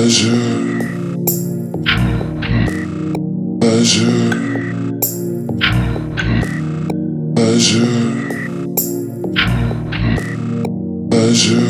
pleasure, pleasure, pleasure, pleasure.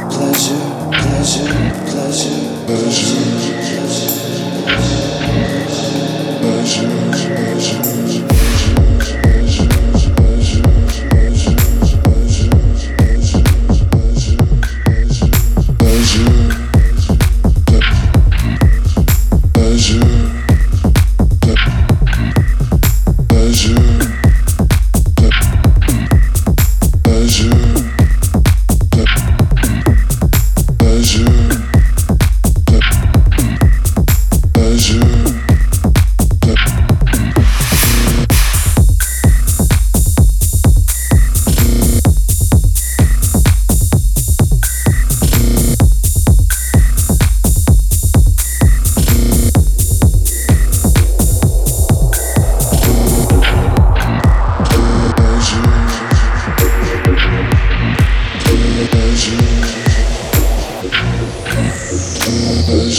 pleasure, pleasure, pleasure, pleasure. pleasure.